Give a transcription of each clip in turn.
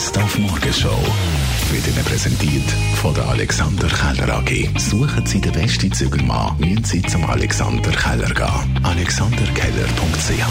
Best auf Morgenshow wird Ihnen präsentiert von der Alexander Keller AG. Suchen Sie den besten Zügelmann, müssen Sie zum Alexander Keller gehen. AlexanderKeller.ch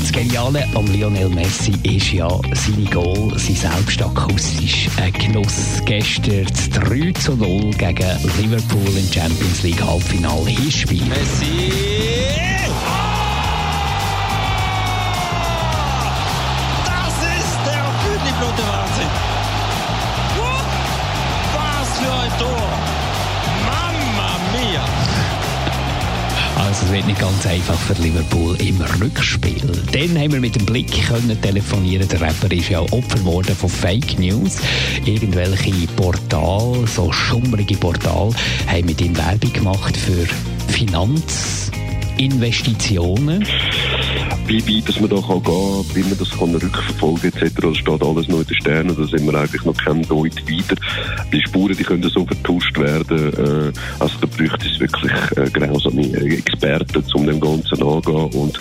Das Geniale am Lionel Messi ist ja seine Goal, sein selbst akustisch ein Genuss. Gestern das 3 zu 0 gegen Liverpool im Champions League Halbfinale Hinspiel. Messi. Es wird nicht ganz einfach für Liverpool im Rückspiel. Dann haben wir mit dem Blick können telefonieren. Der Rapper ist ja Opfer geworden von Fake News. Irgendwelche Portale, so schummrige Portale, haben mit ihm Werbung gemacht für Finanzinvestitionen. Wie weit dass man da kann gehen kann, wie man das kann rückverfolgen etc. Das steht alles noch in den Sternen, da sind wir eigentlich noch kein Deut weiter. Die Spuren die können so vertuscht werden, äh, also da bräuchte es wirklich äh, grausame Experten, um dem Ganzen angehen und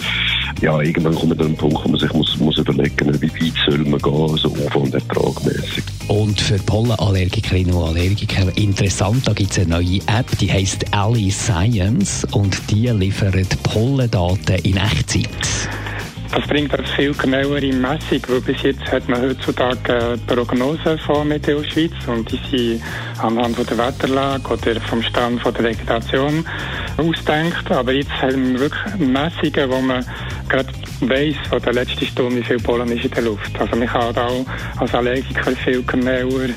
ja, irgendwann kommt man an einen Punkt, wo man sich muss, muss überlegen, wie weit soll man gehen, also Aufwand ertragmäßig. Und für Pollenallergikerinnen und Allergiker interessant, da gibt es eine neue App, die heißt Ali Science und die liefert Pollendaten in Echtzeit. Das bringt eine viel genauere Messung, weil bis jetzt hat man heutzutage Prognosen von Meteo Schweiz und die sind anhand der Wetterlage oder vom Stand der Vegetation ausdenkt. Aber jetzt haben wir wirklich Messungen, wo man gerade weiss von der letzten Stunde, viel Pollen ist in der Luft. Also man kann auch als Allergiker viel genauer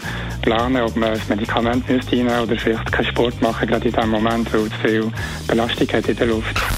planen, ob man ein Medikament müsste oder vielleicht keinen Sport machen, gerade in dem Moment, weil es viel Belastung hat in der Luft.